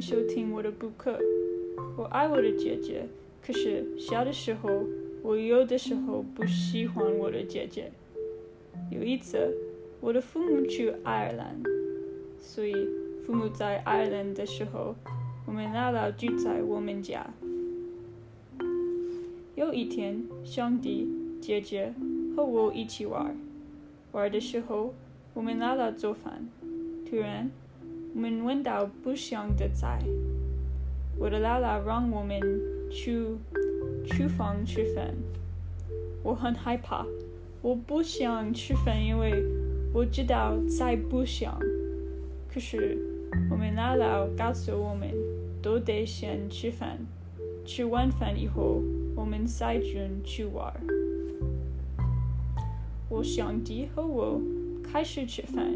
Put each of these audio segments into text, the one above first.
收听我的播客。我爱我的姐姐，可是小的时候，我有的时候不喜欢我的姐姐。有一次，我的父母去爱尔兰，所以父母在爱尔兰的时候，我们姥姥住在我们家。有一天，兄弟、姐姐和我一起玩，玩的时候，我们姥姥做饭，突然。我们闻到不香的菜，我的姥姥让我们去厨房吃饭。我很害怕，我不想吃饭，因为我知道菜不香。可是我们姥姥告诉我们，都得先吃饭，吃完饭以后，我们再去玩。我兄弟和我开始吃饭。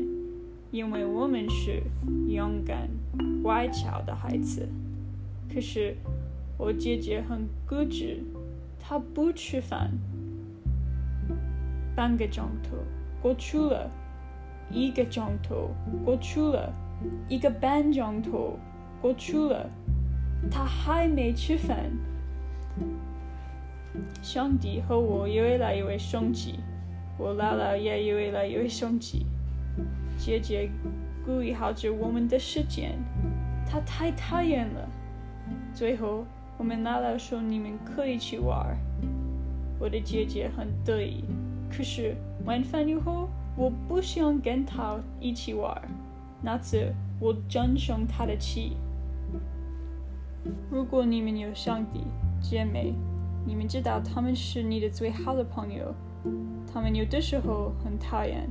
因为我们是勇敢、乖巧的孩子，可是我姐姐很固执，她不吃饭。半个钟头过去了，一个钟头过去了，一个半钟头过去了，她还没吃饭。兄弟和我越来越生气，我姥姥也越来越生气。姐姐故意耗着我们的时间，她太讨厌了。最后，我们姥姥说：“你们可以去玩。”我的姐姐很得意，可是晚饭以后，我不想跟她一起玩。那次，我真生她的气。如果你们有兄弟姐妹，你们知道他们是你的最好的朋友，他们有的时候很讨厌，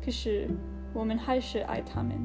可是。我们还是爱他们。